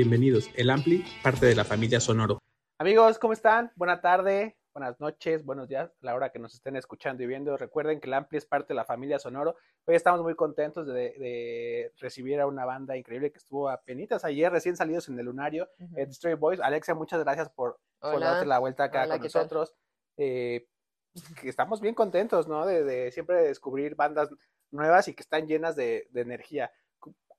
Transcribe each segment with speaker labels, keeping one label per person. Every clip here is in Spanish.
Speaker 1: Bienvenidos, el Ampli, parte de la familia Sonoro.
Speaker 2: Amigos, ¿cómo están? Buena tarde, buenas noches, buenos días, a la hora que nos estén escuchando y viendo. Recuerden que el Ampli es parte de la familia Sonoro. Hoy estamos muy contentos de, de recibir a una banda increíble que estuvo a penitas ayer, recién salidos en el lunario, uh Stray Boys. Alexia, muchas gracias por, por darte la vuelta acá Hola, con nosotros. Eh, que estamos bien contentos, ¿no? De, de, siempre descubrir bandas nuevas y que están llenas de, de energía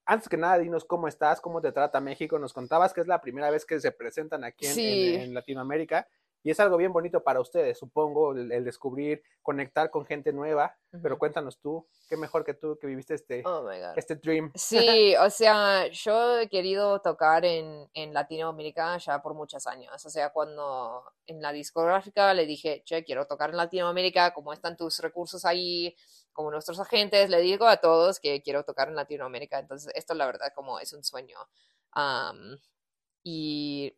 Speaker 2: antes que nada, dinos cómo estás, cómo te trata México. Nos contabas que es la primera vez que se presentan aquí en,
Speaker 3: sí.
Speaker 2: en, en Latinoamérica y es algo bien bonito para ustedes, supongo, el, el descubrir, conectar con gente nueva. Uh -huh. Pero cuéntanos tú, qué mejor que tú que viviste este,
Speaker 3: oh
Speaker 2: este dream.
Speaker 3: Sí, o sea, yo he querido tocar en, en Latinoamérica ya por muchos años. O sea, cuando en la discográfica le dije, che, quiero tocar en Latinoamérica, ¿cómo están tus recursos ahí? Como nuestros agentes, le digo a todos que quiero tocar en Latinoamérica. Entonces, esto la verdad como es un sueño. Y...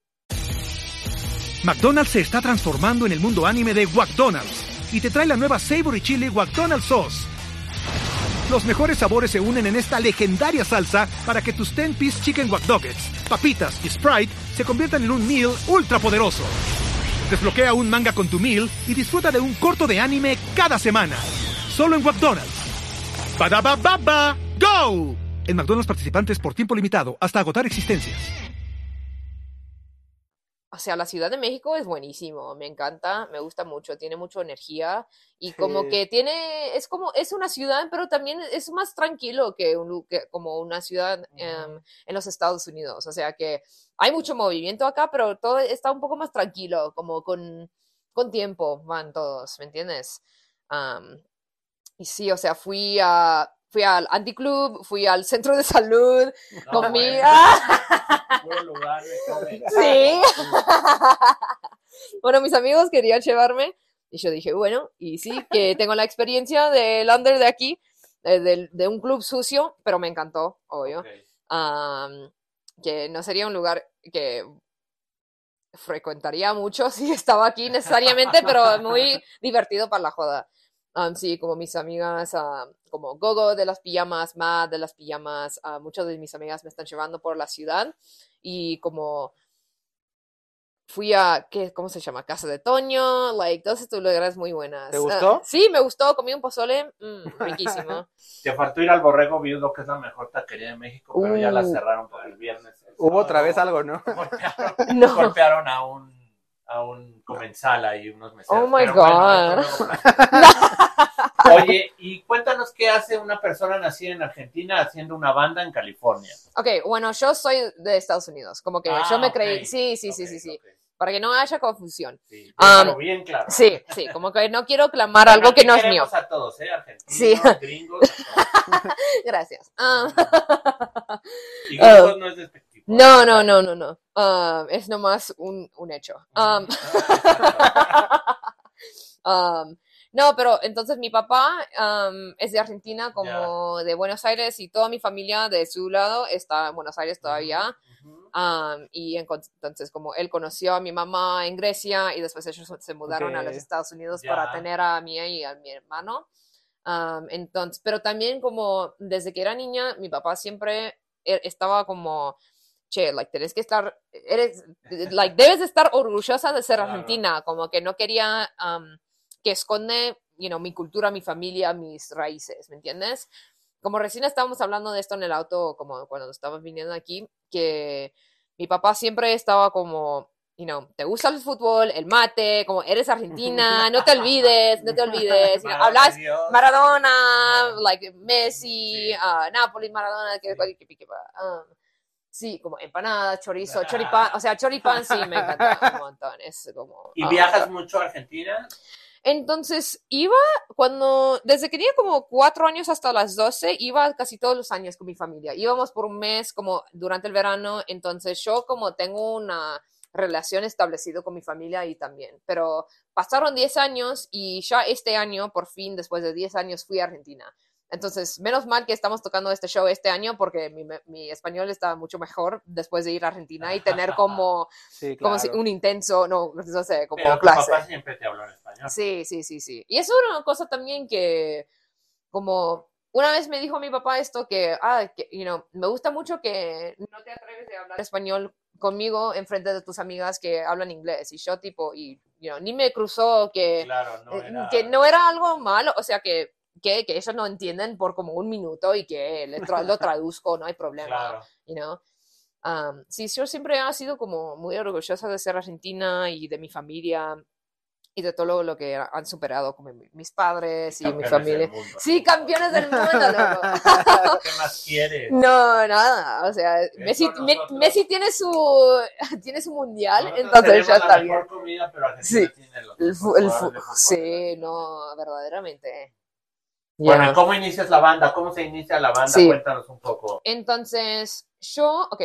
Speaker 4: McDonald's se está transformando en el mundo anime de McDonald's y te trae la nueva Savory Chili McDonald's Sauce. Los mejores sabores se unen en esta legendaria salsa para que tus 10-piece chicken wack papitas y Sprite se conviertan en un meal ultra poderoso. Desbloquea un manga con tu meal y disfruta de un corto de anime cada semana solo en McDonald's. ¡Badaba baba! ¡Go! En McDonald's participantes por tiempo limitado hasta agotar existencias.
Speaker 3: O sea, la Ciudad de México es buenísimo, me encanta, me gusta mucho, tiene mucha energía y sí. como que tiene, es como, es una ciudad, pero también es más tranquilo que, un, que como una ciudad um, en los Estados Unidos. O sea que hay mucho movimiento acá, pero todo está un poco más tranquilo, como con, con tiempo van todos, ¿me entiendes? Um, y sí, o sea, fui a fui al anticlub, fui al centro de salud, no, comí.
Speaker 2: Bueno. lugar de
Speaker 3: sí. bueno, mis amigos querían llevarme y yo dije, bueno, y sí, que tengo la experiencia del under de aquí, de, de, de, un club sucio, pero me encantó, obvio. Okay. Um, que no sería un lugar que frecuentaría mucho si estaba aquí necesariamente, pero muy divertido para la joda. Um, sí, como mis amigas, uh, como Gogo de las pijamas, Matt de las pijamas, uh, muchas de mis amigas me están llevando por la ciudad y como fui a, ¿qué, ¿cómo se llama? Casa de Toño, like, todos estos lugares muy buenas.
Speaker 2: ¿Te gustó?
Speaker 3: Uh, sí, me gustó, comí un pozole, mm, riquísimo.
Speaker 5: Te faltó ir al Borrego Viudo, que es la mejor taquería de México, pero ya la cerraron por el viernes. El
Speaker 2: Hubo otra vez algo, ¿no?
Speaker 5: Golpearon, no. golpearon a un a un comensal ahí, unos meseros.
Speaker 3: Oh my
Speaker 5: Pero
Speaker 3: God.
Speaker 5: Bueno, Oye, y cuéntanos qué hace una persona nacida en Argentina haciendo una banda en California.
Speaker 3: Ok, bueno, yo soy de Estados Unidos, como que
Speaker 5: Ah,
Speaker 3: yo me
Speaker 5: ok.
Speaker 3: creí, sí, sí, sí,
Speaker 5: Ok,
Speaker 3: sí, sí,
Speaker 5: ok.
Speaker 3: para que no haya confusión.
Speaker 5: Sí,
Speaker 3: Um,
Speaker 5: bien claro.
Speaker 3: Sí, sí, como que no quiero clamar algo que no es mío.
Speaker 5: a todos, ¿eh? Argentinos,
Speaker 3: Sí.
Speaker 5: gringos.
Speaker 3: Gracias. Ah.
Speaker 5: Y gringos
Speaker 3: Oh.
Speaker 5: no es despectivo.
Speaker 3: No, no, no, no, no. Um, es nomás un, un hecho. Um, um, no, pero entonces mi papá um, es de Argentina, como de Buenos Aires, y toda mi familia de su lado está en Buenos Aires todavía. Um, y en- entonces, como él conoció a mi mamá en Grecia y después ellos se mudaron a los Estados Unidos para tener a mí y a mi hermano. Um, entonces, pero también como desde que era niña, mi papá siempre e- estaba como, che, like, tenés que estar, eres, like, debes de estar orgullosa de ser argentina, como que no quería um, que esconde, you know, mi cultura, mi familia, mis raíces, ¿me entiendes? Como recién estábamos hablando de esto en el auto, como cuando estábamos viniendo aquí, que mi papá siempre estaba como, you know, te gusta el fútbol, el mate, como eres argentina, no te olvides, no te olvides, you know,
Speaker 5: Madre
Speaker 3: hablas. Maradona, like Messi,
Speaker 5: Sí.
Speaker 3: ah, Napoli, Maradona, que, que, que, que- ah, sí, como empanada, chorizo, choripán, o sea, choripán sí me encanta un montón, es como...
Speaker 5: ¿Y
Speaker 3: ah,
Speaker 5: viajas mucho a Argentina?
Speaker 3: Entonces, iba cuando, desde que tenía como cuatro años hasta las 12, iba casi todos los años con mi familia. Íbamos por un mes como durante el verano, entonces yo como tengo una relación establecida con mi familia y también. Pero pasaron 10 años y ya este año, por fin, después de 10 años, fui a Argentina. Entonces, menos mal que estamos tocando este show este año porque mi, mi español está mucho mejor después de ir a Argentina y tener como,
Speaker 2: Sí,
Speaker 3: como
Speaker 2: claro.
Speaker 3: si- un intenso, no, no sé, como
Speaker 5: Pero tu
Speaker 3: clase.
Speaker 5: papá siempre te habló en español.
Speaker 3: Sí, sí, sí, sí. Y es una cosa también que, como, una vez me dijo mi papá esto que, ah, que, you know, me gusta mucho que no te atreves a hablar español conmigo en frente de tus amigas que hablan inglés. Y yo, tipo, y, you know, ni me cruzó que,
Speaker 5: Claro, no
Speaker 3: eh,
Speaker 5: era...
Speaker 3: que no era algo malo, o sea, que, que, que ellos no entienden por como un minuto y que tra- lo traduzco, no hay problema
Speaker 5: Claro.
Speaker 3: you know. Um, sí, yo siempre he sido como muy orgullosa de ser argentina y de mi familia y de todo lo, lo que han superado como mi- mis padres y mi
Speaker 5: Campeones
Speaker 3: familia.
Speaker 5: mundo.
Speaker 3: Sí, campeones del mundo, loco.
Speaker 5: ¿Qué más quieres?
Speaker 3: No, nada, o sea, Messi, Me-. Messi tiene su tiene su mundial,
Speaker 5: Nosotros
Speaker 3: entonces ya está bien.
Speaker 5: comida, pero
Speaker 3: Sí.
Speaker 5: tiene
Speaker 3: El, el
Speaker 5: de fútbol.
Speaker 3: sí, no, verdaderamente.
Speaker 5: Bueno,
Speaker 3: Ya.
Speaker 5: ¿y ¿cómo inicias la banda? ¿Cómo se inicia la banda?
Speaker 3: Sí.
Speaker 5: Cuéntanos un poco.
Speaker 3: Entonces, yo, ok,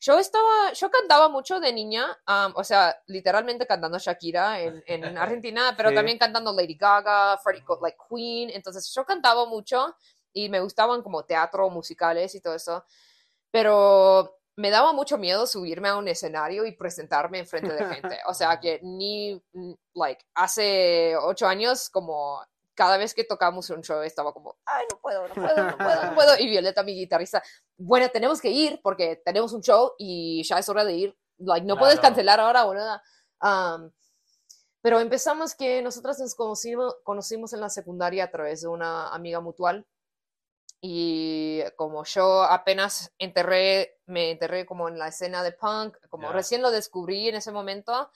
Speaker 3: yo estaba, yo cantaba mucho de niña, um, o sea, literalmente cantando Shakira en, en Argentina, pero
Speaker 2: Sí.
Speaker 3: también cantando Lady Gaga, Freddie, like Queen, entonces yo cantaba mucho y me gustaban como teatro, musicales y todo eso, pero me daba mucho miedo subirme a un escenario y presentarme en frente de gente, o sea, que ni, like, hace ocho años como cada vez que tocamos un show estaba como, ay, no puedo, no puedo, no puedo, no puedo. Y Violeta, mi guitarrista, bueno, tenemos que ir porque tenemos un show y ya es hora de ir. Like, no puedes
Speaker 5: Claro.
Speaker 3: cancelar ahora o nada. Um, pero empezamos que nosotras nos conocimos, conocimos en la secundaria a través de una amiga mutual. Y como yo apenas enterré, me enterré como en la escena de punk, como
Speaker 5: Ya.
Speaker 3: recién lo descubrí en ese momento,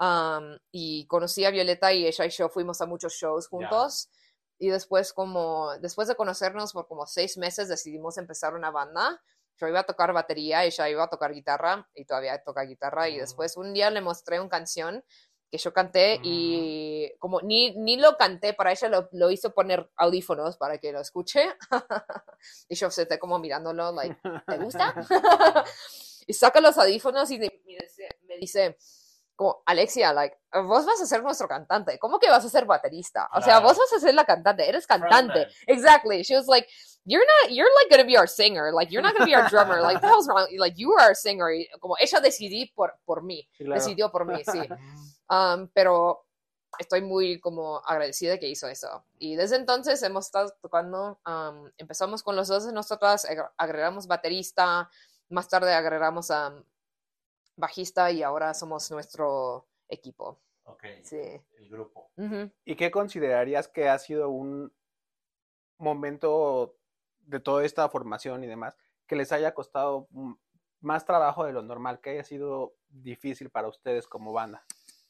Speaker 3: um, y conocí a Violeta y ella y yo fuimos a muchos shows juntos. Y después, como, después de conocernos por como seis meses, decidimos empezar una banda. Yo iba a tocar batería, ella iba a tocar guitarra y todavía toca guitarra. Y
Speaker 5: Mm.
Speaker 3: después un día le mostré una canción que yo canté y como ni, ni lo canté para ella, lo, lo hizo poner audífonos para que lo escuche. y yo se como mirándolo, like, ¿te gusta? y saca los audífonos y me dice, como, Alexia, like, vos vas a ser nuestro cantante. ¿Cómo que vas a ser baterista? O sea, vos vas a ser la cantante, eres cantante.
Speaker 5: Frontman.
Speaker 3: Exactly. She was like, you're not, you're like gonna be our singer. Like, you're not gonna be our drummer. Like, what the hell's wrong? Like, you are our singer. Y como ella decidí por, por mí.
Speaker 2: Sí, claro.
Speaker 3: Decidió por mí, sí. Um, pero estoy muy como agradecida que hizo eso. Y desde entonces hemos estado tocando, um, empezamos con los dos de nosotras, agre- agregamos baterista, más tarde agregamos a bajista y ahora somos nuestro equipo.
Speaker 5: Ok,
Speaker 3: Sí.
Speaker 5: el grupo.
Speaker 2: ¿Y qué considerarías que ha sido un momento de toda esta formación y demás que les haya costado más trabajo de lo normal, que haya sido difícil para ustedes como banda?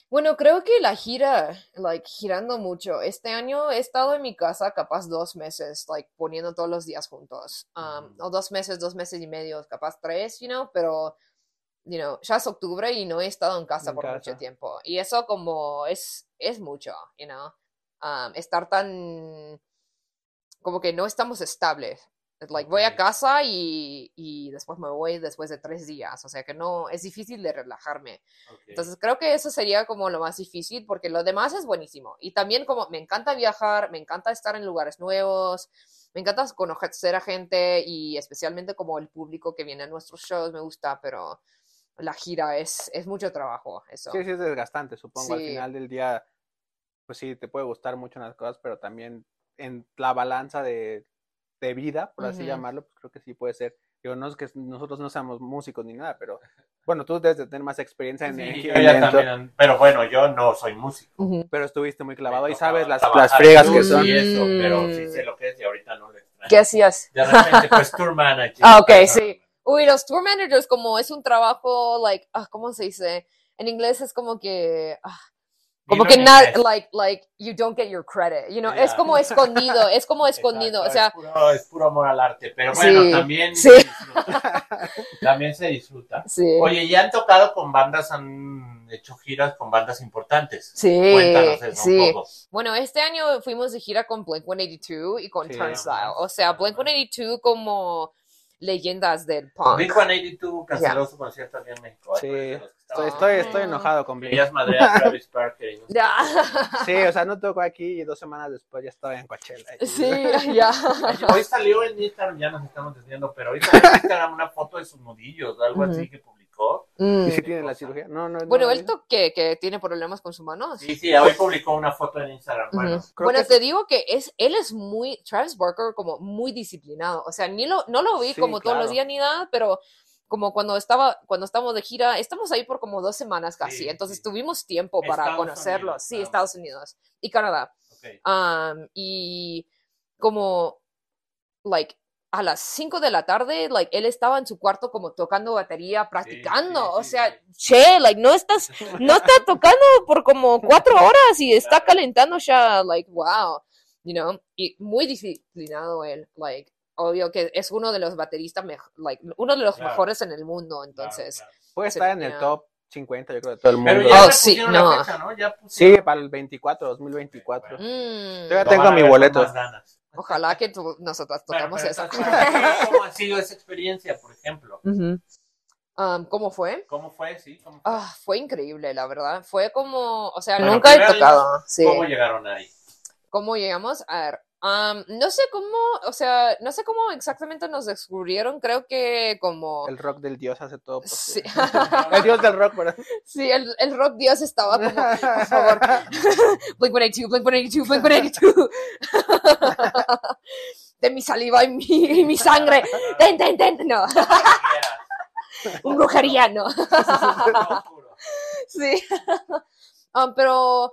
Speaker 3: Bueno, creo que la gira, like, girando mucho. Este año he estado en mi casa capaz dos meses, like, poniendo todos los días juntos. Um,
Speaker 5: Mm.
Speaker 3: O dos meses, dos meses y medio, capaz tres, you know, pero, you know, ya es octubre y no he estado en casa
Speaker 2: En
Speaker 3: por mucho
Speaker 2: casa.
Speaker 3: tiempo. Y eso como es, es mucho, you know. Um, estar tan, como que no estamos estables. Like, voy a casa y, y después me voy después de tres días. O sea que no, es difícil de relajarme.
Speaker 5: Ok.
Speaker 3: Entonces creo que eso sería como lo más difícil porque lo demás es buenísimo. Y también como me encanta viajar, me encanta estar en lugares nuevos, me encanta conocer a gente y especialmente como el público que viene a nuestros shows me gusta, pero la gira es, es mucho trabajo, eso.
Speaker 2: Sí, sí es desgastante, supongo. Al
Speaker 3: Sí.
Speaker 2: final del día, pues sí, te puede gustar mucho unas cosas, pero también en la balanza de, de vida, por así llamarlo, pues creo que sí puede ser. Digo, no es que nosotros no seamos músicos ni nada, pero bueno, tú debes de tener más experiencia en
Speaker 5: Sí,
Speaker 2: en
Speaker 5: yo ya también, pero bueno, yo no soy músico.
Speaker 3: Ujú.
Speaker 2: pero estuviste muy clavado y sabes las, las friegas que son.
Speaker 5: Y eso, pero
Speaker 3: Mm.
Speaker 5: sí sé lo que es y ahorita no lo extraño.
Speaker 3: ¿Qué hacías?
Speaker 5: De repente, pues, tour manager.
Speaker 3: Ah, ok, sí. Uy, los tour managers como es un trabajo, like, ah, ¿cómo se dice? En inglés es como que, ah, como que nada, like, like, you don't get your credit, you know,
Speaker 5: Ya.
Speaker 3: es como escondido, es como escondido, o
Speaker 5: Exacto,
Speaker 3: sea,
Speaker 5: es puro, es puro amor al arte, pero bueno,
Speaker 3: Sí,
Speaker 5: también
Speaker 3: sí.
Speaker 5: se disfruta. También se disfruta.
Speaker 3: sí,
Speaker 5: Oye, ya han tocado con bandas, han hecho giras con bandas importantes.
Speaker 3: sí,
Speaker 5: Cuéntanos eso
Speaker 3: sí.
Speaker 5: un poco.
Speaker 3: Bueno, este año fuimos de gira con Blink 182 y con. Turnstile, o sea, Blink 182 como leyendas del punk.
Speaker 5: Blink 182 canceló su concierto aquí en México.
Speaker 2: Sí,
Speaker 5: pues,
Speaker 2: Estoy, estoy, estoy enojado con Blink.
Speaker 5: Querías madrear a Travis Barker. y no sé
Speaker 3: Ya.
Speaker 2: Sí, o sea, no tocó aquí y dos semanas después ya estaba en Coachella.
Speaker 3: Sí, ya.
Speaker 5: Hoy salió en Instagram, ya nos estamos desviando, pero hoy salió en Instagram una foto de sus nudillos, algo así que publicó.
Speaker 3: Mm.
Speaker 2: ¿Y si tiene la cirugía? No, no, no.
Speaker 3: Bueno,
Speaker 2: no,
Speaker 3: él que, que tiene problemas con sus manos.
Speaker 5: Sí, sí, hoy publicó una foto en Instagram. Bueno,
Speaker 3: Bueno, te digo que es, él es muy, Travis Barker, como muy disciplinado. O sea, ni lo, no lo vi
Speaker 2: Sí,
Speaker 3: como todos los
Speaker 2: claro.
Speaker 3: días ni nada, pero como cuando estaba, cuando estamos de gira, estamos ahí por como dos semanas casi.
Speaker 5: Sí,
Speaker 3: entonces
Speaker 5: sí.
Speaker 3: tuvimos tiempo para
Speaker 5: Estados
Speaker 3: conocerlo.
Speaker 5: Unidos,
Speaker 3: sí,
Speaker 5: claro.
Speaker 3: Estados Unidos y Canadá.
Speaker 5: ok.
Speaker 3: Um, y como, like, a las 5 de la tarde, like, él estaba en su cuarto como tocando batería, practicando.
Speaker 5: sí,
Speaker 3: o
Speaker 5: sí,
Speaker 3: sea,
Speaker 5: sí.
Speaker 3: che, like, no estás, no está tocando por como cuatro horas y está
Speaker 5: Claro.
Speaker 3: calentando ya, like, wow, you know, y muy disciplinado él, like, obvio que es uno de los bateristas, mej- like, uno de los
Speaker 5: Claro.
Speaker 3: mejores en el mundo,
Speaker 5: Claro,
Speaker 3: entonces,
Speaker 5: claro.
Speaker 2: Puede
Speaker 3: se
Speaker 2: estar en el top 50, yo creo, de todo el mundo.
Speaker 5: Pero ya
Speaker 3: Oh, sí, no.
Speaker 5: la fecha, ¿no? Ya
Speaker 2: Sí, para el 24, 2024.
Speaker 5: Bueno.
Speaker 3: mm,
Speaker 2: Yo ya tengo
Speaker 5: van a
Speaker 3: ojalá que tu- nosotras tocamos
Speaker 5: pero
Speaker 3: eso.
Speaker 5: ¿Cómo ha sido esa experiencia, por ejemplo?
Speaker 3: Um, ¿Cómo fue?
Speaker 5: ¿Cómo fue? Sí, ¿cómo fue?
Speaker 3: Ah, fue increíble, la verdad. Fue como, o sea,
Speaker 5: Bueno,
Speaker 3: nunca he tocado. Sí.
Speaker 5: ¿Cómo llegaron ahí?
Speaker 3: ¿Cómo llegamos? A ver, am, no sé cómo, o sea, no sé cómo exactamente nos descubrieron. Creo que como,
Speaker 2: El rock del dios hace todo
Speaker 3: sí,
Speaker 2: posible. El dios del rock, ¿verdad?
Speaker 3: sí, el, el rock dios estaba como, por favor, Blink 182, Blink 182, Blink 182. De mi saliva y mi, y mi sangre. Ten, ten, ten. No, un brujería, no. Sí. Um, pero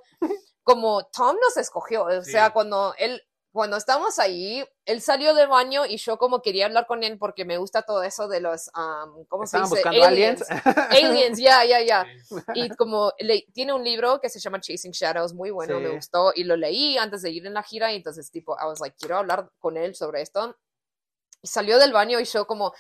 Speaker 3: como Tom nos escogió, o
Speaker 5: Sí.
Speaker 3: sea, cuando él, cuando estábamos ahí, él salió del baño y yo como quería hablar con él porque me gusta todo eso de los, um, ¿cómo se dice?
Speaker 2: buscando aliens.
Speaker 3: Aliens, ya, ya, ya. Y como le- tiene un libro que se llama Chasing Shadows, muy bueno, me
Speaker 2: Sí.
Speaker 3: gustó, y lo leí antes de ir en la gira, y entonces tipo, I was like, quiero hablar con él sobre esto. Y salió del baño y yo como,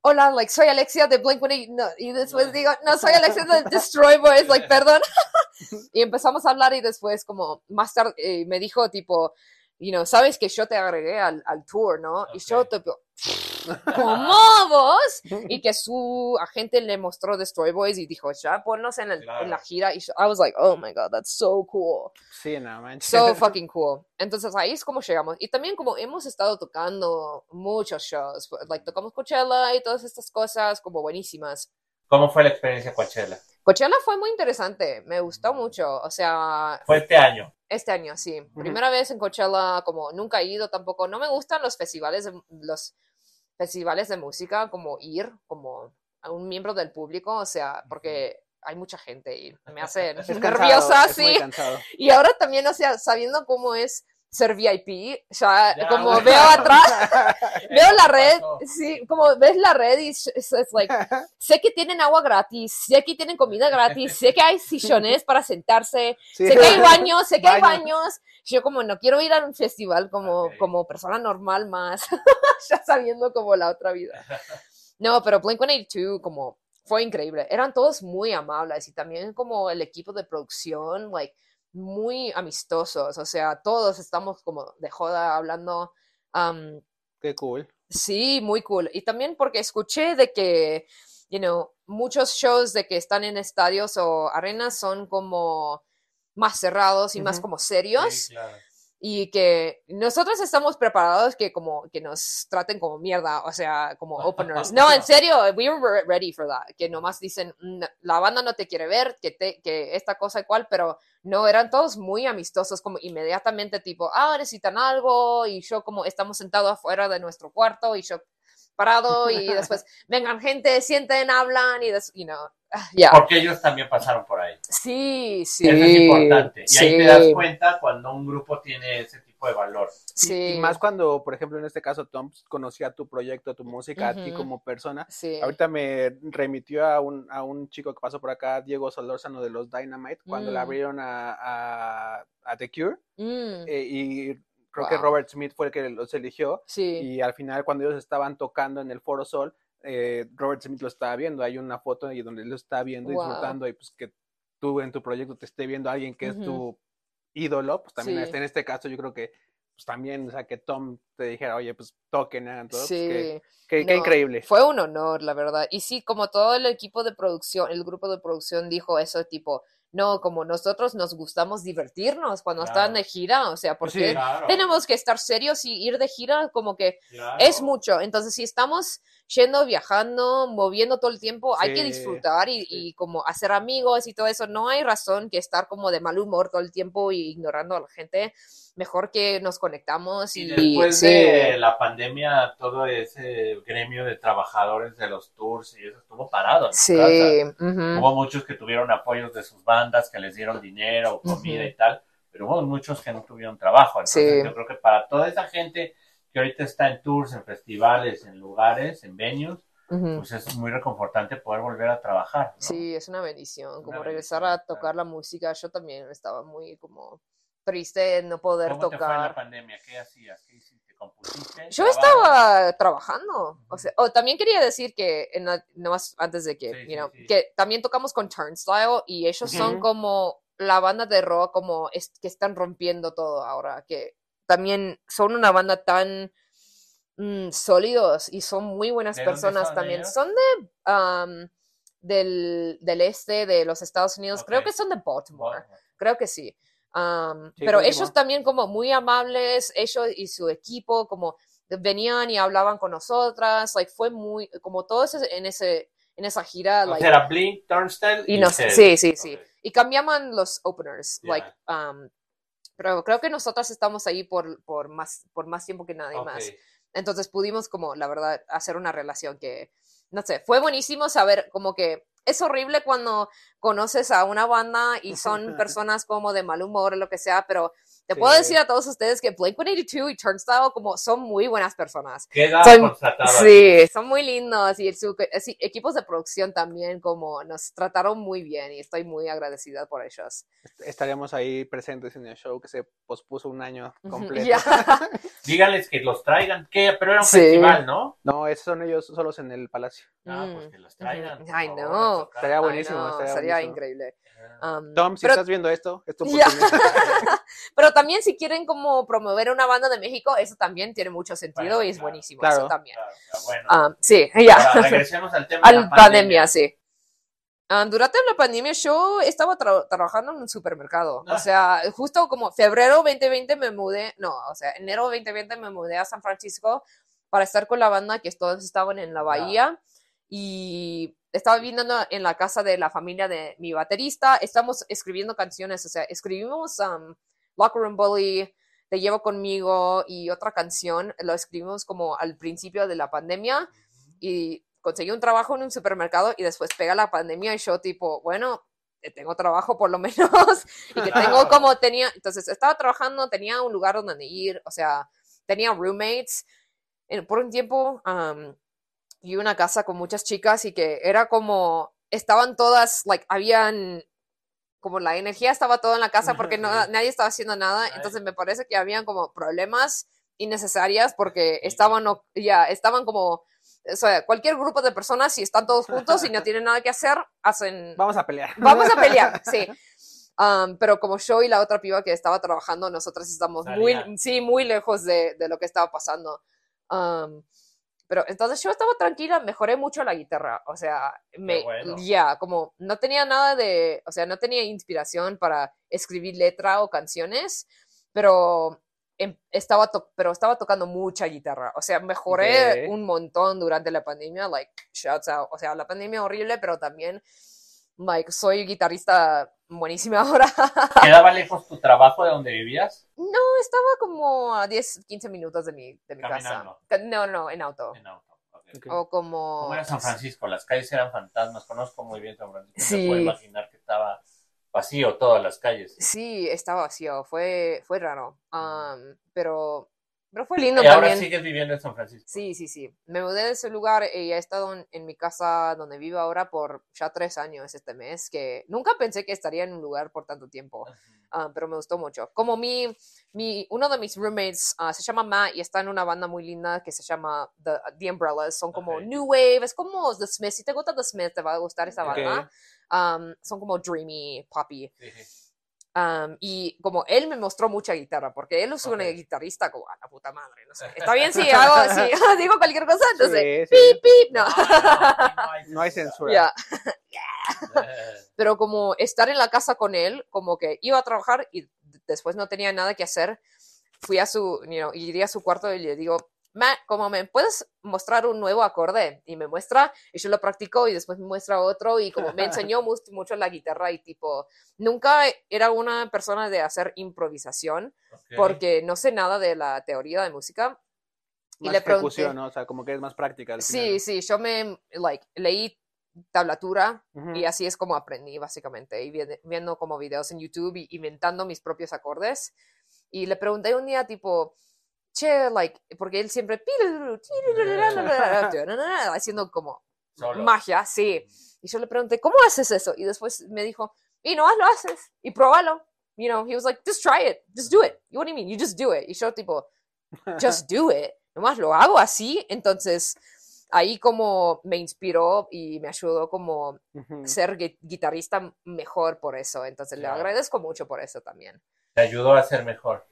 Speaker 3: hola, like, soy Alexia de Blink no, y después
Speaker 5: No.
Speaker 3: digo, no, soy Alexia de Destroy Boys, like, perdón. y empezamos a hablar y después como, más tarde, eh, me dijo tipo, you know, sabes que yo te agregué al, al tour, ¿no? Y yo tipo, ¿cómo vos? y que su agente le mostró Destroy Boys y dijo, ya ponnos en, el- en la
Speaker 5: Claro.
Speaker 3: gira. Y yo, I was like, oh my god, that's so cool.
Speaker 2: Sí, no manches.
Speaker 3: So fucking cool. Entonces ahí es como llegamos. Y también como hemos estado tocando muchos shows, like tocamos Coachella y todas estas cosas como buenísimas.
Speaker 5: ¿Cómo fue la experiencia Coachella?
Speaker 3: Coachella fue muy interesante, me gustó mucho. O sea,
Speaker 5: Fue este año.
Speaker 3: este año, sí. Primera vez en Coachella, como nunca he ido tampoco. No me gustan los festivales de, los festivales de música, como ir como a un miembro del público, o sea, porque hay mucha gente y me hace nerviosa, sí. Y ahora también, o sea, sabiendo cómo es ser VIP, ya,
Speaker 5: Ya,
Speaker 3: como veo atrás, veo la red,
Speaker 5: pasó.
Speaker 3: sí, como ves la red y es, like, sé que tienen agua gratis, sé que tienen comida gratis, sé que hay sillones para sentarse,
Speaker 2: Sí.
Speaker 3: sé que hay baños, sé que hay
Speaker 2: Baños.
Speaker 3: baños. Yo como no quiero ir a un festival como, como persona normal más, ya sabiendo como la otra vida. No, pero Blink-182 como fue increíble. Eran todos muy amables y también como el equipo de producción, like, muy amistosos. O sea, todos estamos como de joda hablando. um,
Speaker 2: Qué cool.
Speaker 3: Sí, muy cool. Y también porque escuché de que, you know, muchos shows de que están en estadios o arenas son como más cerrados y más como serios
Speaker 5: Sí, claro.
Speaker 3: Y que nosotros estamos preparados que como que nos traten como mierda, o sea, como openers. No, en serio, we were re- ready for that, que nomás dicen, "Mm, la banda no te quiere ver, que, te, que esta cosa y cual, pero no, eran todos muy amistosos, como inmediatamente tipo, ah, necesitan algo, y yo como estamos sentados afuera de nuestro cuarto, y yo parado, y después, vengan gente, sienten, hablan, y, des, you know, ya.
Speaker 5: Porque ellos también pasaron por ahí.
Speaker 3: Sí, sí.
Speaker 5: Eso es importante. Y ahí te
Speaker 3: sí.
Speaker 5: das cuenta cuando un grupo tiene ese tipo de valor.
Speaker 2: Y-
Speaker 3: Sí.
Speaker 2: Y, más cuando, por ejemplo, en este caso, Tom conocía tu proyecto, tu música, a ti como persona.
Speaker 3: Sí.
Speaker 2: Ahorita me remitió a un, a un chico que pasó por acá, Diego Solórzano de los Dynamite, cuando le
Speaker 3: Mm.
Speaker 2: abrieron a, a, a The Cure.
Speaker 3: Mm,
Speaker 2: eh, y creo que
Speaker 3: Wow.
Speaker 2: Robert Smith fue el que los eligió.
Speaker 3: sí.
Speaker 2: Y al final, cuando ellos estaban tocando en el Foro Sol, eh, Robert Smith lo estaba viendo. Hay una foto ahí donde él lo está viendo,
Speaker 3: Wow.
Speaker 2: disfrutando, y pues que tú en tu proyecto te esté viendo alguien que es tu ídolo, pues también
Speaker 3: Sí.
Speaker 2: en este caso yo creo que pues también, o sea, que Tom te dijera, oye, pues toquen, hagan todo, pues,
Speaker 3: Sí.
Speaker 2: que
Speaker 3: No,
Speaker 2: increíble.
Speaker 3: Fue un honor, la verdad. Y sí, como todo el equipo de producción, el grupo de producción dijo eso, tipo, no, como nosotros nos gustamos divertirnos cuando están de gira, o sea, porque
Speaker 2: Sí.
Speaker 5: Claro,
Speaker 3: tenemos que estar serios y ir de gira como que
Speaker 5: claro.
Speaker 3: es mucho. Entonces, si estamos yendo, viajando, moviendo todo el tiempo, hay que disfrutar y,
Speaker 2: sí.
Speaker 3: y como hacer amigos y todo eso. No hay razón que estar como de mal humor todo el tiempo y ignorando a la gente. Mejor que nos conectamos y,
Speaker 5: Y después
Speaker 3: sí.
Speaker 5: de la pandemia, todo ese gremio de trabajadores de los tours y eso estuvo parado. en
Speaker 3: Sí,
Speaker 5: casa. Hubo muchos que tuvieron apoyos de sus bandas, que les dieron dinero, comida y tal, pero hubo muchos que no tuvieron trabajo. Entonces,
Speaker 3: Sí.
Speaker 5: yo creo que para toda esa gente que ahorita está en tours, en festivales, en lugares, en venues, pues es muy reconfortante poder volver a trabajar. ¿no?
Speaker 3: Sí, es una bendición, como regresar a tocar la música. Yo también estaba muy como triste de no poder
Speaker 5: ¿Cómo te fue en la
Speaker 3: tocar.
Speaker 5: pandemia? ¿Qué hacías? ¿Qué hiciste? ¿Compusiste?
Speaker 3: Yo estaba trabajando, o sea, también quería decir que, en la- nomás antes de que,
Speaker 5: Sí,
Speaker 3: you
Speaker 5: sí,
Speaker 3: know,
Speaker 5: sí.
Speaker 3: que también tocamos con Turnstile y ellos son como la banda de rock como es- que están rompiendo todo ahora, que también son una banda tan mm, sólidos y son muy buenas
Speaker 5: ¿De dónde
Speaker 3: personas
Speaker 5: son
Speaker 3: también.
Speaker 5: ellos?
Speaker 3: Son de um, del, del este de los Estados Unidos, creo que son de Baltimore. Creo que sí. Am,
Speaker 2: Sí,
Speaker 3: pero
Speaker 2: que
Speaker 3: ellos también como muy amables, ellos y su equipo como venían y hablaban con nosotras, like fue muy, como todos en ese, en esa gira,
Speaker 5: O
Speaker 3: like,
Speaker 5: era Blink, Turnstile
Speaker 3: y nos,
Speaker 5: ustedes.
Speaker 3: sí, sí, sí.
Speaker 5: Ok.
Speaker 3: Y cambiaban los openers,
Speaker 5: Ya.
Speaker 3: like, um, pero creo que nosotras estamos ahí por, por más, por más tiempo que nadie
Speaker 5: Ok.
Speaker 3: más. Entonces pudimos como, la verdad, hacer una relación que, no sé, fue buenísimo saber como que es horrible cuando conoces a una banda y son personas como de mal humor o lo que sea, pero te puedo
Speaker 2: Sí.
Speaker 3: decir a todos ustedes que Blink-182 y Turnstile como son muy buenas personas.
Speaker 5: Queda
Speaker 3: Son-. Sí, son muy lindos y su, sí, equipos de producción también como nos trataron muy bien y estoy muy agradecida por ellos.
Speaker 2: Estaríamos ahí presentes en el show que se pospuso un año completo.
Speaker 5: Díganles que los traigan. ¿Qué? Pero era un
Speaker 3: Sí.
Speaker 5: festival, ¿no?
Speaker 2: No, esos son ellos solos en el palacio.
Speaker 5: Ah,
Speaker 3: Mm,
Speaker 5: pues que los traigan.
Speaker 3: Ay, no.
Speaker 2: Estaría buenísimo. estaría
Speaker 3: sería
Speaker 2: buenísimo.
Speaker 3: increíble.
Speaker 5: Ah.
Speaker 3: Um,
Speaker 2: Tom, si
Speaker 3: pero,
Speaker 2: estás viendo esto, es tu
Speaker 3: Ya.
Speaker 2: oportunidad.
Speaker 3: pero también si quieren como promover una banda de México, eso también tiene mucho sentido
Speaker 5: Bueno,
Speaker 3: y es
Speaker 5: claro,
Speaker 3: buenísimo.
Speaker 2: claro.
Speaker 3: Eso también.
Speaker 5: Claro, bueno.
Speaker 3: Um, sí, ya.
Speaker 5: Ahora regresemos al tema
Speaker 3: A
Speaker 5: de
Speaker 3: la pandemia, sí. Ah, durante la pandemia yo estaba tra- trabajando en un supermercado.
Speaker 5: Ah.
Speaker 3: O sea, justo como febrero 2020 me mudé, no, o sea, enero 2020 me mudé a San Francisco para estar con la banda que todos estaban en la bahía y estaba viviendo en la casa de la familia de mi baterista. Estamos escribiendo canciones, o sea, escribimos um, Locker Room Bully, Te llevo conmigo y otra canción. Lo escribimos como al principio de la pandemia y conseguí un trabajo en un supermercado y después pega la pandemia y yo tipo, bueno, eh, tengo trabajo por lo menos y que tengo como tenía, entonces estaba trabajando, tenía un lugar donde ir, o sea, tenía roommates. Por un tiempo um, y una casa con muchas chicas y que era como, estaban todas, like, habían, como la energía estaba toda en la casa porque no, nadie estaba haciendo nada, entonces me parece que habían como problemas innecesarias porque estaban, ya, estaban como, o sea, cualquier grupo de personas, si están todos juntos y no tienen nada que hacer, hacen,
Speaker 2: Vamos a pelear.
Speaker 3: vamos a pelear, sí. Um, pero como yo y la otra piba que estaba trabajando, nosotras estamos muy, sí, muy lejos de, de lo que estaba pasando. Um, pero entonces yo estaba tranquila, mejoré mucho la guitarra, o sea, me,
Speaker 5: bueno.
Speaker 3: ya, como no tenía nada de, o sea, no tenía inspiración para escribir letra o canciones, pero em- estaba, pero estaba tocando mucha guitarra, o sea, mejoré
Speaker 2: Ok.
Speaker 3: un montón durante la pandemia, like, shouts out, o sea, la pandemia horrible, pero también, like, soy guitarrista buenísima ahora.
Speaker 5: ¿Quedaba lejos tu trabajo de donde vivías?
Speaker 3: No, estaba como a 10, 15 minutos de mi, de mi casa.
Speaker 5: Caminando.
Speaker 3: No, no, en auto.
Speaker 5: En auto.
Speaker 3: O como...
Speaker 5: ¿Cómo era San Francisco? Las calles eran fantasmas. Conozco muy bien San Francisco.
Speaker 3: Sí.
Speaker 5: Puedo imaginar que estaba vacío todas las calles.
Speaker 3: Sí, estaba vacío, fue, fue raro. Um, pero, pero fue lindo
Speaker 5: y ahora
Speaker 3: también.
Speaker 5: sigues viviendo en San Francisco.
Speaker 3: Sí, sí, sí. Me mudé de ese lugar y he estado en, en mi casa donde vivo ahora por ya tres años este mes, que nunca pensé que estaría en un lugar por tanto tiempo, ah, pero me gustó mucho. Como mi, mi, uno de mis roommates ah, se llama Matt y está en una banda muy linda que se llama The, The Umbrellas, son como
Speaker 5: Ok.
Speaker 3: New Wave, es como The Smiths, si te gusta The Smiths te va a gustar esa
Speaker 2: Ok.
Speaker 3: banda. Um, son como dreamy, poppy.
Speaker 5: Sí.
Speaker 3: Um, y como él me mostró mucha guitarra, porque él es un
Speaker 5: Ok.
Speaker 3: guitarrista como a la puta madre, no sé. Está bien si hago, si digo cualquier cosa, entonces,
Speaker 2: Sí, sí.
Speaker 3: pip, pip, no.
Speaker 2: No hay censura.
Speaker 3: Ya. Pero como estar en la casa con él, como que iba a trabajar y después no tenía nada que hacer, fui a su, you know, iría a su cuarto y le digo, Matt, como me puedes mostrar un nuevo acorde y me muestra y yo lo practico y después me muestra otro y como me enseñó mu- mucho la guitarra y tipo nunca era una persona de hacer improvisación
Speaker 5: Ok.
Speaker 3: porque no sé nada de la teoría de música y
Speaker 2: Más
Speaker 3: le pregunté
Speaker 2: ¿no? O sea, como que es más práctica. al
Speaker 3: sí sí yo me like leí tablatura
Speaker 2: final.
Speaker 3: y así es como aprendí básicamente y vi- viendo como videos en YouTube y inventando mis propios acordes y le pregunté un día tipo che like porque él siempre haciendo como magia, sí. Y yo le pregunté, ¿cómo haces eso? Y después me dijo, y no lo haces, y pruébalo. You know, he was like, just try it, just do it. What do you mean? You just do it. Y yo tipo, just do it. Nomás lo hago así. Entonces, ahí como me inspiró y me ayudó como ser gui- guitarrista mejor por eso. Entonces, le agradezco mucho por eso también.
Speaker 5: Te ayudó a ser mejor.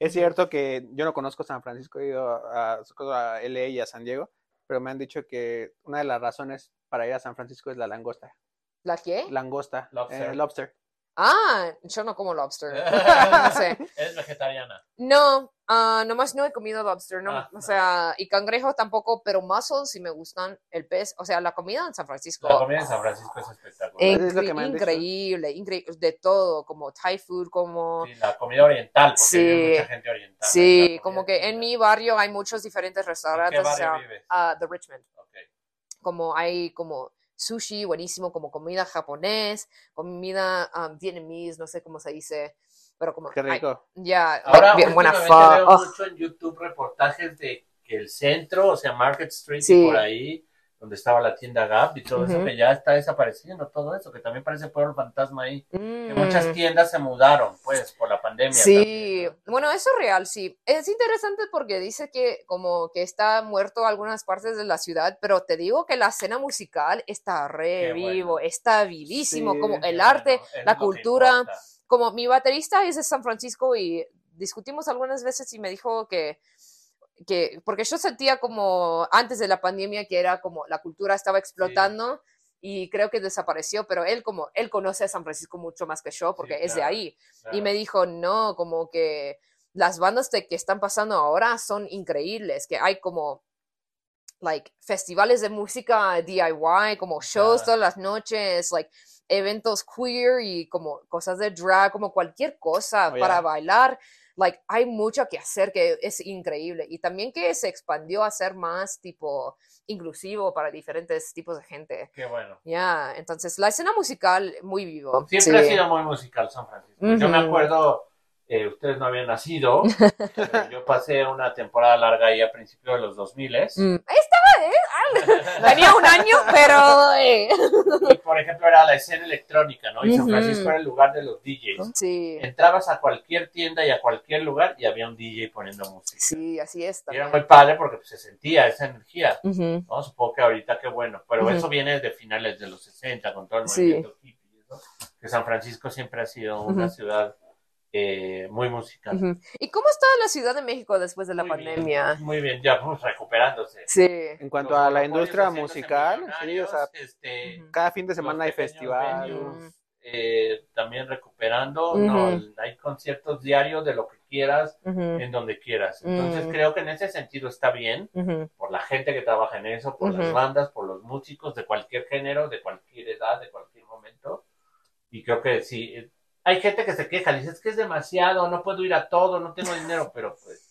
Speaker 2: Es cierto que yo no conozco San Francisco, he ido a, a LA y a San Diego, pero me han dicho que una de las razones para ir a San Francisco es la langosta.
Speaker 3: ¿La qué?
Speaker 2: Langosta,
Speaker 5: Lobster.
Speaker 2: eh, lobster.
Speaker 3: Ah, yo no como lobster. no sé.
Speaker 5: Es vegetariana.
Speaker 3: No, ah, nomás no he comido lobster, no,
Speaker 5: Ah,
Speaker 3: o sea, y cangrejo tampoco, pero mussels sí me gustan, el pez, o sea, la comida en San Francisco.
Speaker 5: La comida en San Francisco es espectacular.
Speaker 2: Es lo que
Speaker 3: incre-
Speaker 2: me han dicho.
Speaker 3: increíble, increíble, de todo, como Thai food, como...
Speaker 5: Sí, la comida oriental, porque
Speaker 3: Sí.
Speaker 5: hay mucha gente oriental.
Speaker 3: Sí, como que en mi barrio hay muchos diferentes
Speaker 5: ¿En qué
Speaker 3: restaurantes, o
Speaker 5: barrio
Speaker 3: sea,
Speaker 5: vives?
Speaker 3: ah, The Richmond,
Speaker 5: Ok.
Speaker 3: como hay como sushi buenísimo, como comida japonés, comida um, vietnamese, no sé cómo se dice, pero como...
Speaker 2: Qué rico.
Speaker 3: Ya,
Speaker 5: Ahora,
Speaker 3: bien buena
Speaker 5: últimamente veo
Speaker 3: oh,
Speaker 5: mucho en YouTube reportajes de que el centro, o sea, Market Street
Speaker 3: Sí.
Speaker 5: y por ahí, donde estaba la tienda Gap y todo eso, que ya está desapareciendo todo eso, que también parece pueblo fantasma ahí. Que
Speaker 3: mm.
Speaker 5: muchas tiendas se mudaron, pues, por la pandemia.
Speaker 3: Sí,
Speaker 5: también, ¿no?
Speaker 3: bueno, eso es real, sí. Es interesante porque dice que como que está muerto algunas partes de la ciudad, pero te digo que la escena musical está re
Speaker 5: Qué
Speaker 3: vivo,
Speaker 5: bueno.
Speaker 3: está vivísimo,
Speaker 2: Sí,
Speaker 3: como el
Speaker 5: Bueno,
Speaker 3: arte, la
Speaker 5: que
Speaker 3: cultura,
Speaker 5: importa.
Speaker 3: Como mi baterista es de San Francisco y discutimos algunas veces y me dijo que que porque yo sentía como antes de la pandemia que era como la cultura estaba explotando y creo que desapareció, pero él como él conoce a San Francisco mucho más que yo porque
Speaker 5: Sí,
Speaker 3: es de ahí.
Speaker 5: Claro.
Speaker 3: Y me dijo, no, como que las bandas de que están pasando ahora son increíbles, que hay como, like, festivales de música DIY, como shows
Speaker 5: Claro.
Speaker 3: todas las noches, like, eventos queer y como cosas de drag, como cualquier cosa
Speaker 2: Oh,
Speaker 3: para
Speaker 2: ya.
Speaker 3: bailar. Like, hay mucho que hacer que es increíble. Y también que se expandió a ser más, tipo, inclusivo para diferentes tipos de gente.
Speaker 5: Qué bueno.
Speaker 3: Ya, entonces la escena musical muy vivo.
Speaker 5: Siempre ha
Speaker 3: sí.
Speaker 5: sido muy musical San Francisco. Yo me acuerdo, eh, ustedes no habían nacido, pero yo pasé una temporada larga ahí a principios de los 2000
Speaker 3: Mm. Ah, Tenía un año, pero... eh.
Speaker 5: Y por ejemplo era la escena electrónica, ¿no? Y San. Francisco era el lugar de los DJs.
Speaker 3: Sí,
Speaker 5: Entrabas a cualquier tienda y a cualquier lugar y había un DJ poniendo música.
Speaker 3: sí, así es
Speaker 5: Y era
Speaker 3: también.
Speaker 5: muy padre porque pues, se sentía esa energía.
Speaker 3: Ujú.
Speaker 5: ¿no? Supongo que ahorita qué bueno, pero
Speaker 3: Ujú.
Speaker 5: eso viene de finales de los 60 con todo el movimiento hippie eso, que San Francisco siempre ha sido una
Speaker 3: Ujú.
Speaker 5: ciudad eh, muy musical.
Speaker 3: ¿Y cómo está la Ciudad de México después de la
Speaker 5: Muy bien,
Speaker 3: pandemia?
Speaker 5: muy bien, ya pues, recuperándose.
Speaker 3: Sí.
Speaker 2: En cuanto
Speaker 5: Los
Speaker 2: a la industria musical, sí, o sea,
Speaker 5: este,
Speaker 2: cada fin de semana hay festival.
Speaker 5: venues, eh, también recuperando,
Speaker 3: Ujú.
Speaker 5: no, hay conciertos diarios de lo que quieras, en donde quieras. Entonces creo que en ese sentido está bien, por la gente que trabaja en eso, por las bandas, por los músicos de cualquier género, de cualquier edad, de cualquier momento. Y creo que sí, hay gente que se queja, dice, es que es demasiado, no puedo ir a todo, no tengo dinero, pero pues...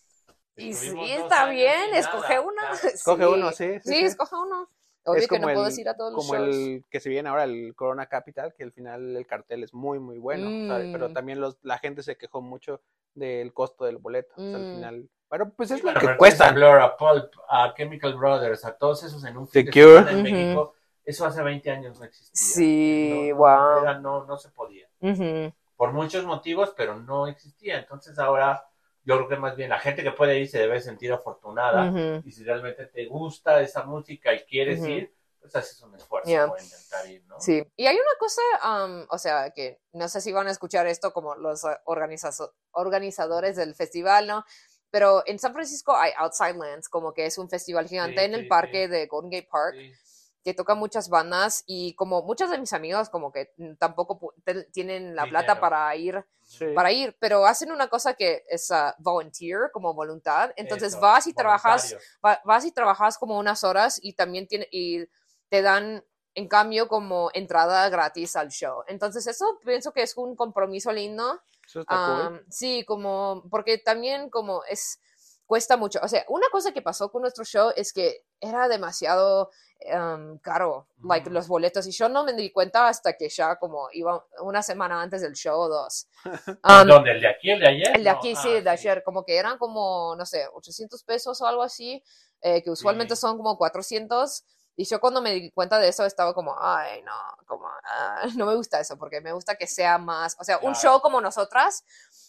Speaker 3: Y sí, está bien, escoge
Speaker 5: nada,
Speaker 3: una.
Speaker 5: claro.
Speaker 2: Escoge
Speaker 3: Sí.
Speaker 2: uno, sí.
Speaker 3: Sí, escoge uno. Obvio
Speaker 2: es
Speaker 3: que no
Speaker 2: como
Speaker 3: puedes
Speaker 2: el-
Speaker 3: ir a todos los
Speaker 2: como
Speaker 3: shows.
Speaker 2: el que se viene ahora, el Corona Capital, que al final el cartel es muy, muy bueno. o sea, pero
Speaker 3: Mm.
Speaker 2: también los, la gente se quejó mucho del costo del boleto. O sea, al
Speaker 3: Mm.
Speaker 2: final. Bueno, pues es
Speaker 5: Sí,
Speaker 2: lo que cuesta.
Speaker 5: A Blur, a Pulp, a Chemical Brothers, a todos esos en un fin de
Speaker 2: The Cure.
Speaker 5: semana en
Speaker 3: Ujú.
Speaker 5: México, eso hace 20 años no existía.
Speaker 3: Sí,
Speaker 5: No, no,
Speaker 3: guau.
Speaker 5: era- no, no se podía.
Speaker 3: Ujú.
Speaker 5: Por muchos motivos, pero no existía. Entonces ahora yo creo que más bien la gente que puede ir se debe sentir afortunada.
Speaker 3: Ujú.
Speaker 5: Y si realmente te gusta esa música y quieres
Speaker 3: Ujú.
Speaker 5: ir, pues haces un esfuerzo
Speaker 3: Yeah.
Speaker 5: por intentar ir, ¿no?
Speaker 3: Sí, y hay una cosa, um, o sea, que no sé si van a escuchar esto como los uh, organizadores del festival, ¿no? Pero en San Francisco hay Outside Lands, como que es un festival gigante
Speaker 5: Sí,
Speaker 3: en el
Speaker 5: sí,
Speaker 3: parque
Speaker 5: sí.
Speaker 3: de Golden Gate Park,
Speaker 5: Sí.
Speaker 3: Que toca muchas bandas y como muchos de mis amigos como que tampoco tienen la plata para ir,
Speaker 2: Sí.
Speaker 3: para ir, pero hacen una cosa que es uh, volunteer, como voluntad, entonces
Speaker 5: Eso,
Speaker 3: vas y trabajas va- vas y trabajas como unas horas y también tiene, y te dan en cambio como entrada gratis al show. Entonces eso pienso que es un compromiso lindo.
Speaker 2: Eso está cool.
Speaker 3: Am, sí, como porque también como es cuesta mucho. O sea, una cosa que pasó con nuestro show es que era demasiado am, caro, like los boletos y yo no me di cuenta hasta que ya como iba una semana antes del show o dos. Am,
Speaker 5: ¿Dónde? ¿El de aquí? ¿El de ayer?
Speaker 3: el de
Speaker 5: No,
Speaker 3: aquí,
Speaker 5: ah,
Speaker 3: sí, el de ayer, como que eran como, no sé, 800 pesos o algo así, eh, que usualmente
Speaker 5: Sí.
Speaker 3: son como 400. Y yo cuando me di cuenta de eso estaba como, ay, no, como, ah, no me gusta eso, porque me gusta que sea más, o sea, un show como nosotras,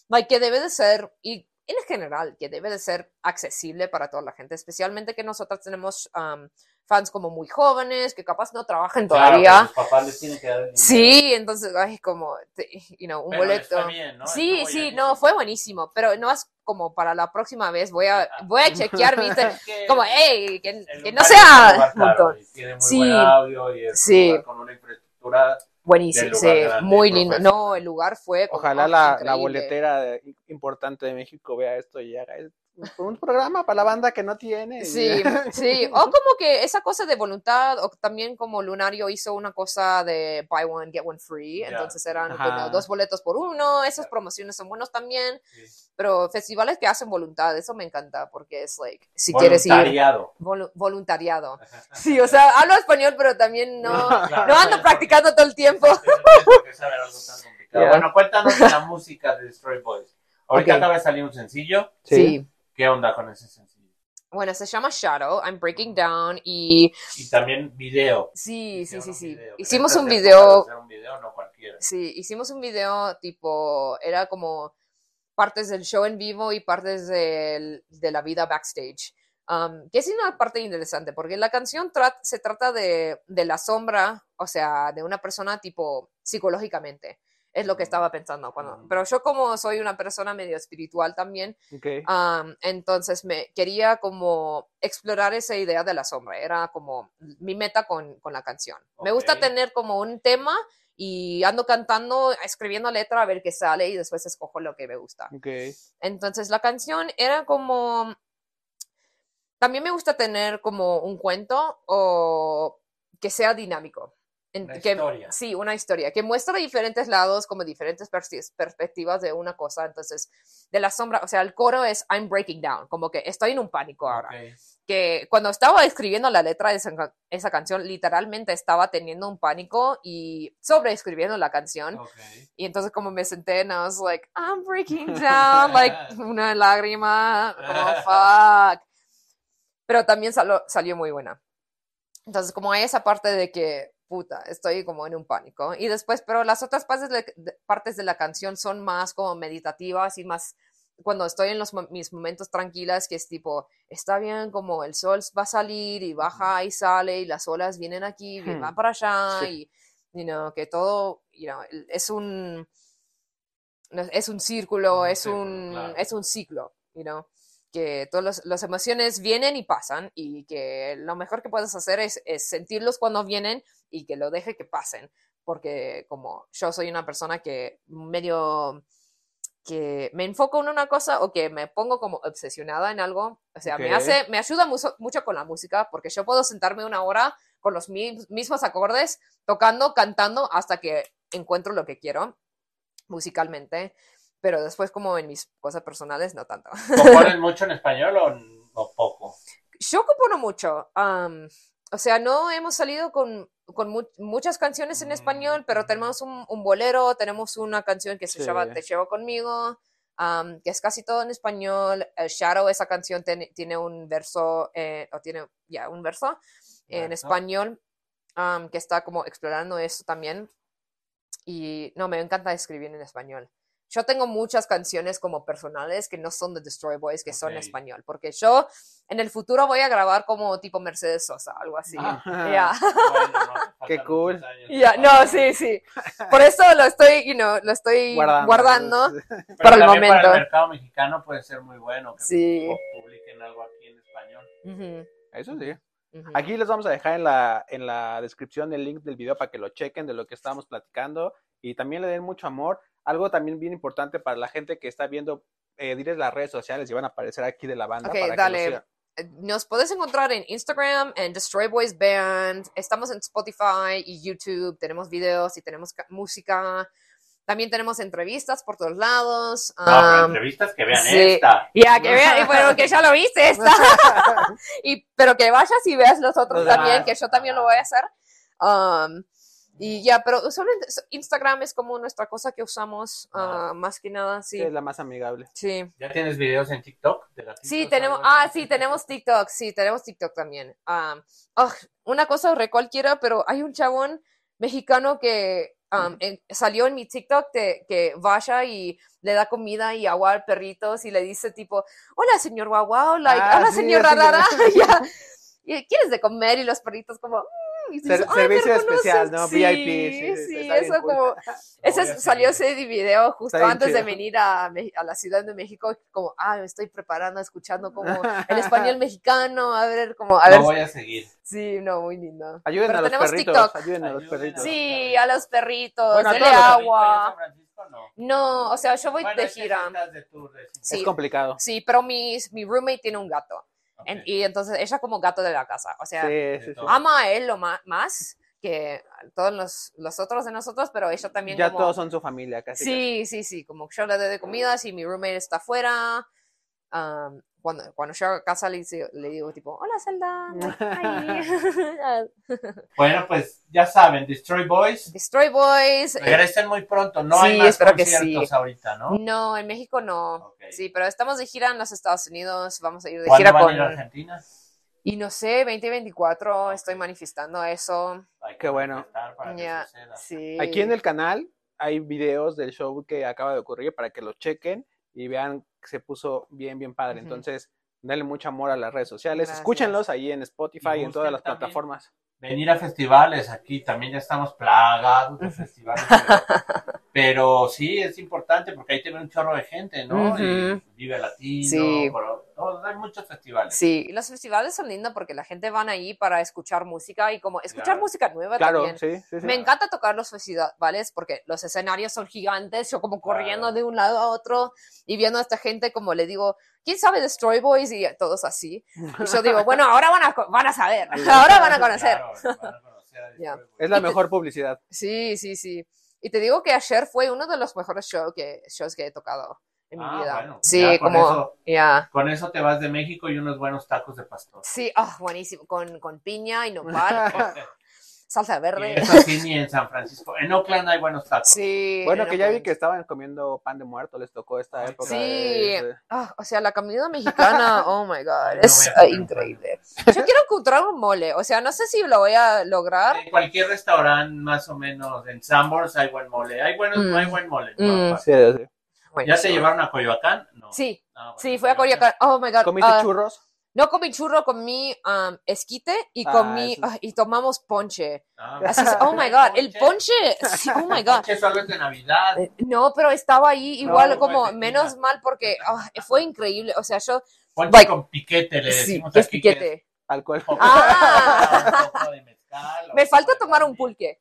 Speaker 3: like, que debe de ser, y en general, que debe de ser accesible para toda la gente, especialmente que nosotras tenemos um, fans como muy jóvenes, que capaz no trabajan todavía.
Speaker 5: papás les tienen que dar.
Speaker 3: Sí, entonces, ay, como, you know, un
Speaker 5: Pero
Speaker 3: boleto.
Speaker 5: bien, ¿no?
Speaker 3: Sí, sí, no, fue buenísimo, pero no es como para la próxima vez, voy a,
Speaker 5: Ah.
Speaker 3: voy a chequear,
Speaker 5: que
Speaker 3: como, hey, que, que no sea
Speaker 5: caro
Speaker 3: Sí.
Speaker 5: audio y es
Speaker 3: Sí.
Speaker 5: con una infraestructura.
Speaker 3: Buenísimo, sí,
Speaker 5: grande,
Speaker 3: muy lindo. No, el lugar fue
Speaker 2: Ojalá la, la boletera importante de México vea esto y haga es- un programa para la banda que no tiene.
Speaker 3: Sí, sí, o como que esa cosa de voluntad, o también como Lunario hizo una cosa de buy one, get one free, entonces eran dos boletos por uno, esas promociones son buenos también,
Speaker 5: Sí.
Speaker 3: pero festivales que hacen voluntad, eso me encanta, porque es like, si quieres ir,
Speaker 5: Voluntariado.
Speaker 3: volu- voluntariado. Sí, o sea, hablo español, pero también no,
Speaker 5: Claro,
Speaker 3: no ando practicando todo el tiempo.
Speaker 5: sí, algo tan. Bueno, cuéntanos de la música de Destroy Boys. Ahorita acaba de salir un sencillo.
Speaker 3: Sí.
Speaker 5: ¿Qué onda con ese sencillo?
Speaker 3: Bueno, se llama Shadow, I'm Breaking Down y
Speaker 5: Y también video.
Speaker 3: sí, sí,
Speaker 5: Hicieron
Speaker 3: sí, sí.
Speaker 5: video.
Speaker 3: Hicimos un video,
Speaker 5: hacer un video, no cualquiera.
Speaker 3: sí, hicimos un video tipo, era como partes del show en vivo y partes del- de la vida backstage. Um, que es una parte interesante, porque la canción tra- se trata de, de la sombra, o sea, de una persona tipo psicológicamente. Es lo que estaba pensando. Cuando, pero yo como soy una persona medio espiritual también, entonces me quería como explorar esa idea de la sombra, era como mi meta con, con la canción. Me gusta tener como un tema y ando cantando, escribiendo letra a ver qué sale y después escojo lo que me gusta.
Speaker 2: Ok.
Speaker 3: Entonces la canción era como... También me gusta tener como un cuento o que sea dinámico. En-
Speaker 5: Una
Speaker 3: que-
Speaker 5: historia.
Speaker 3: Sí, una historia que muestra diferentes lados, como diferentes perspe- perspectivas de una cosa. Entonces, de la sombra, o sea, el coro es I'm breaking down, como que estoy en un pánico ahora.
Speaker 5: Ok.
Speaker 3: Que cuando estaba escribiendo la letra de esa, esa canción, literalmente estaba teniendo un pánico y sobreescribiendo la canción.
Speaker 5: Ok.
Speaker 3: Y entonces como me senté, and I was like, I'm breaking down, like una lágrima, como fuck. Pero también salió muy buena. Entonces como hay esa parte de que, puta, estoy como en un pánico. Y después, pero las otras partes de, de- partes de la canción son más como meditativas y más cuando estoy en los, mis momentos tranquilas, que es tipo, está bien, como el sol va a salir y baja y sale y las olas vienen aquí y
Speaker 2: Hmm.
Speaker 3: van para allá
Speaker 2: Sí.
Speaker 3: y, you know, que todo, you know, es un, es un círculo,
Speaker 5: Un
Speaker 3: es un,
Speaker 5: claro.
Speaker 3: es un ciclo, you know, que todas las emociones vienen y pasan y que lo mejor que puedes hacer es, es sentirlos cuando vienen y que lo deje que pasen, porque como yo soy una persona que medio que me enfoco en una cosa o que me pongo como obsesionada en algo, o sea, me
Speaker 2: Ok.
Speaker 3: hace, me ayuda mucho, mucho con la música porque yo puedo sentarme una hora con los mi- mismos acordes, tocando, cantando hasta que encuentro lo que quiero musicalmente, pero después como en mis cosas personales no tanto.
Speaker 5: ¿Componen mucho en español o, o poco?
Speaker 3: Yo compono mucho. am, o sea, no hemos salido con, con mu- muchas canciones en español, pero tenemos un, un bolero, tenemos una canción que se
Speaker 2: Sí.
Speaker 3: llama Te llevo conmigo, am, que es casi todo en español. El Shadow, esa canción ten- tiene un verso, eh, o tiene ya un verso en español, am, que está como explorando eso también. Y no, me encanta escribir en español. Yo tengo muchas canciones como personales que no son de Destroy Boys, que son en español, porque yo en el futuro voy a grabar como tipo Mercedes Sosa, algo así.
Speaker 5: Ah.
Speaker 3: Ya,
Speaker 5: Bueno, no,
Speaker 2: Qué cool.
Speaker 3: ya, no, sí, sí. Por eso lo estoy, you know, lo estoy
Speaker 2: Guardando.
Speaker 3: guardando.
Speaker 5: Pero
Speaker 3: para el
Speaker 5: también
Speaker 3: momento.
Speaker 5: Para el mercado mexicano puede ser muy bueno que
Speaker 3: Sí.
Speaker 5: pu- publiquen algo aquí en español.
Speaker 3: Ujú,
Speaker 2: Eso sí. Aquí les vamos a dejar en la, en la descripción el link del video para que lo chequen de lo que estábamos platicando y también le den mucho amor. Algo también bien importante para la gente que está viendo, eh, diles las redes sociales y van a aparecer aquí de la banda.
Speaker 3: Ok,
Speaker 2: para que lo
Speaker 3: dale. Eh, Nos puedes encontrar en Instagram, en Destroy Boys Band. Estamos en Spotify y YouTube. Tenemos videos y tenemos ca- música. También tenemos entrevistas por todos lados.
Speaker 5: No, pero
Speaker 3: Um,
Speaker 5: entrevistas que vean
Speaker 3: sí.
Speaker 5: esta.
Speaker 3: Ya, que vean, y bueno, que ya lo viste esta. y, pero que vayas y veas los otros también, que yo también lo voy a hacer. Um, y ya, pero usualmente Instagram es como nuestra cosa que usamos
Speaker 5: Ah.
Speaker 3: ah, más que nada,
Speaker 2: Sí,
Speaker 3: sí.
Speaker 2: es la más amigable.
Speaker 3: Sí.
Speaker 5: ¿Ya tienes videos en TikTok? de gatitos
Speaker 3: Sí,
Speaker 5: o
Speaker 3: tenemos, ah, sí, tenemos TikTok, sí, tenemos TikTok también. Am, una cosa re cualquiera, pero hay un chabón mexicano que am, en- salió en mi TikTok de, que vaya y le da comida y agua a perritos y le dice tipo, hola señor guau guau, like,
Speaker 2: Ah,
Speaker 3: hola
Speaker 2: sí,
Speaker 3: señor
Speaker 2: sí,
Speaker 3: rarara, ya. ¿Y ¿Quieres de comer? Y los perritos como, y
Speaker 2: Ser-
Speaker 3: dices, "Ay, me
Speaker 2: servicio
Speaker 3: reconoces".
Speaker 2: especial, ¿no?
Speaker 3: Sí,
Speaker 2: VIP, sí, sí,
Speaker 3: sí, eso como, ese salió ese video justo antes de venir a, a la Ciudad de México, como, ah, me estoy preparando, escuchando como el español mexicano, a ver, como, a ver,
Speaker 5: Lo voy a seguir.
Speaker 3: sí, no, muy lindo.
Speaker 2: Ayuden
Speaker 3: Pero
Speaker 2: a los
Speaker 3: tenemos
Speaker 2: perritos.
Speaker 3: TikTok.
Speaker 2: Ayuden a los perritos.
Speaker 3: Sí, a los perritos,
Speaker 2: Bueno,
Speaker 3: dele agua.
Speaker 5: San Francisco, no.
Speaker 3: No, o sea, yo voy
Speaker 5: Bueno,
Speaker 3: de gira.
Speaker 5: de tour, de-
Speaker 3: Sí.
Speaker 2: Es complicado.
Speaker 3: Sí, pero mi, mi roommate tiene un gato.
Speaker 5: Ok.
Speaker 3: En- y entonces ella como gato de la casa. O sea,
Speaker 2: Sí, sí, sí.
Speaker 5: todo.
Speaker 3: ama a él lo más que todos los, los otros de nosotros, pero ella también
Speaker 2: Ya
Speaker 3: como...
Speaker 2: todos son su familia, casi.
Speaker 3: Sí, sí, sí, como yo le doy de comida, si mi roommate está afuera, um, cuando, cuando llego a casa le, dice- le digo tipo, hola Zelda, Hi".
Speaker 5: Bueno, pues ya saben, Destroy Boys.
Speaker 3: Destroy Boys, eh,
Speaker 5: Regresen muy pronto. No
Speaker 3: Sí,
Speaker 5: hay más
Speaker 3: espero que
Speaker 5: conciertos
Speaker 3: sí.
Speaker 5: ahorita, ¿no?
Speaker 3: no, en México no, sí, pero estamos de gira en los Estados Unidos, vamos a ir de
Speaker 5: ¿Cuándo
Speaker 3: gira
Speaker 5: van
Speaker 3: con,
Speaker 5: a ir a Argentina?
Speaker 3: y no sé, 2024, estoy manifestando eso,
Speaker 5: Hay que
Speaker 2: Qué bueno.
Speaker 3: sí.
Speaker 2: Aquí en el canal hay videos del show que acaba de ocurrir para que lo chequen y vean que se puso bien, bien padre. Entonces, denle mucho amor a las redes sociales.
Speaker 3: Gracias.
Speaker 2: Escúchenlos ahí en Spotify y en todas las plataformas.
Speaker 5: Venir a festivales aquí, también ya estamos plagados de festivales. pero, pero sí, es importante porque ahí te ve un chorro de gente, ¿no?
Speaker 3: Ujú.
Speaker 5: Y Vive Latino,
Speaker 3: Sí.
Speaker 5: pero todos- hay muchos festivales.
Speaker 3: Sí, y los festivales son lindos porque la gente van ahí para escuchar música y como escuchar
Speaker 5: Claro.
Speaker 3: música nueva
Speaker 2: Claro,
Speaker 3: también.
Speaker 2: sí, sí, sí.
Speaker 3: Me encanta tocar los festivales porque los escenarios son gigantes, yo como corriendo
Speaker 5: Claro.
Speaker 3: de un lado a otro y viendo a esta gente como le digo, ¿quién sabe de Destroy Boys? Y todos así. Y yo digo, bueno, ahora van a, van a saber, ahora van a conocer.
Speaker 5: Claro, van a conocer Boys.
Speaker 2: Es la
Speaker 3: Y te-
Speaker 2: mejor publicidad.
Speaker 3: Sí, sí, sí. Y te digo que ayer fue uno de los mejores show que, shows que he tocado en mi
Speaker 5: Ah,
Speaker 3: vida.
Speaker 5: bueno,
Speaker 3: sí,
Speaker 5: ya con
Speaker 3: como,
Speaker 5: eso-. Con eso te vas de México y unos buenos tacos de pastor.
Speaker 3: Sí, ah, buenísimo, con, con piña y nopal, oh, salsa
Speaker 5: Y
Speaker 3: verde.
Speaker 5: eso sí ni en San Francisco. En Oakland hay buenos tacos.
Speaker 3: Sí.
Speaker 2: Bueno, que ya vi que estaban comiendo pan de muerto, les tocó esta época.
Speaker 3: Sí.
Speaker 2: de-
Speaker 3: Ah, o sea, la comida mexicana, oh my god,
Speaker 5: No
Speaker 3: es increíble. Yo quiero encontrar un mole, o sea, no sé si lo voy a lograr.
Speaker 5: En cualquier restaurante, más o menos, en Sambors hay buen mole. Hay, buenos,
Speaker 3: Mm.
Speaker 5: hay buen mole.
Speaker 3: Mm.
Speaker 5: ¿no?
Speaker 2: Sí, sí.
Speaker 5: ¿Ya
Speaker 3: Buenísimo.
Speaker 5: llevaron a Coyoacán? No.
Speaker 3: Sí,
Speaker 5: Ah, bueno,
Speaker 3: sí, fui a Coyoacán. Oh my god.
Speaker 2: ¿Comiste
Speaker 3: ah,
Speaker 2: churros?
Speaker 3: no comí churro, comí um, esquite y
Speaker 2: Ah,
Speaker 3: comí
Speaker 2: eso-
Speaker 3: ah, y tomamos ponche.
Speaker 5: Ah,
Speaker 3: Así es, oh my god, el ponche, sí, oh my god.
Speaker 5: Solo es de Navidad.
Speaker 3: Eh, No, pero estaba ahí igual
Speaker 5: No,
Speaker 3: como
Speaker 5: fue
Speaker 3: menos mal porque ah, fue increíble. O sea, yo
Speaker 5: Ponche
Speaker 3: like-
Speaker 5: con piquete, le
Speaker 3: sí,
Speaker 5: decimos
Speaker 3: ¿qué es
Speaker 5: que
Speaker 3: piquete.
Speaker 2: Alcohol.
Speaker 3: Ah. Me falta tomar un pulque.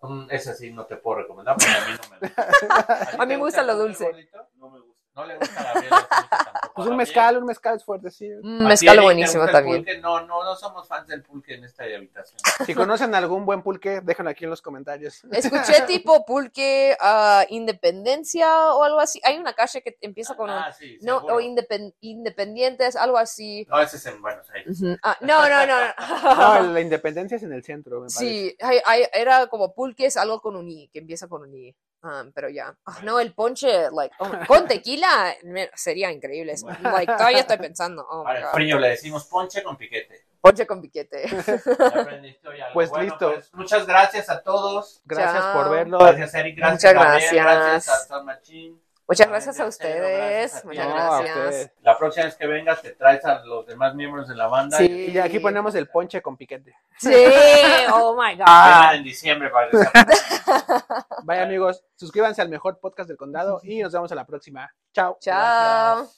Speaker 5: Mm, Ese sí no te puedo recomendar porque a mí no me gusta.
Speaker 3: A mí me gusta lo dulce.
Speaker 5: No me gusta. No le gusta a Gabriel el pulque tampoco.
Speaker 2: Pues un
Speaker 5: ¿A
Speaker 2: mezcal, un mezcal es fuerte, sí.
Speaker 3: Un mezcal buenísimo también.
Speaker 5: pulque? No, no, no somos fans del pulque en esta habitación.
Speaker 2: Si conocen algún buen pulque, déjenlo aquí en los comentarios.
Speaker 3: Escuché tipo pulque ah, Independencia o algo así. Hay una calle que empieza con un...
Speaker 5: Ah, sí,
Speaker 3: No, o independ- Independientes, algo así.
Speaker 5: No, ese es en Buenos Aires.
Speaker 3: Ah, no, no, no.
Speaker 2: No, la independencia es en el centro, me parece.
Speaker 3: Sí, hay- hay- era como pulques, algo con un I, que empieza con un I. Ah, pero ya. Ah, no, el ponche, like, oh, con tequila sería increíble. Like, todavía estoy pensando. Oh,
Speaker 5: Para el frío le decimos ponche con piquete.
Speaker 3: Ponche con piquete.
Speaker 2: Pues
Speaker 5: Bueno,
Speaker 2: listo.
Speaker 5: pues, muchas gracias a todos.
Speaker 2: Gracias
Speaker 3: Chao.
Speaker 2: por verlo.
Speaker 5: Gracias, Eric. Gracias,
Speaker 3: Muchas
Speaker 5: Gabriel,
Speaker 3: gracias.
Speaker 5: Gracias a San Machín.
Speaker 3: Muchas gracias a ustedes.
Speaker 5: gracias a ti.
Speaker 3: Muchas
Speaker 2: No, a
Speaker 3: gracias.
Speaker 2: ustedes.
Speaker 5: La próxima vez que vengas te traes a los demás miembros de la banda.
Speaker 3: Sí.
Speaker 5: y
Speaker 2: Y aquí ponemos el ponche con piquete.
Speaker 3: Sí, oh my
Speaker 5: Vengan
Speaker 3: God.
Speaker 5: en diciembre para
Speaker 2: Vaya amigos, suscríbanse al mejor podcast del condado y nos vemos a la próxima. Chao.
Speaker 3: Chao.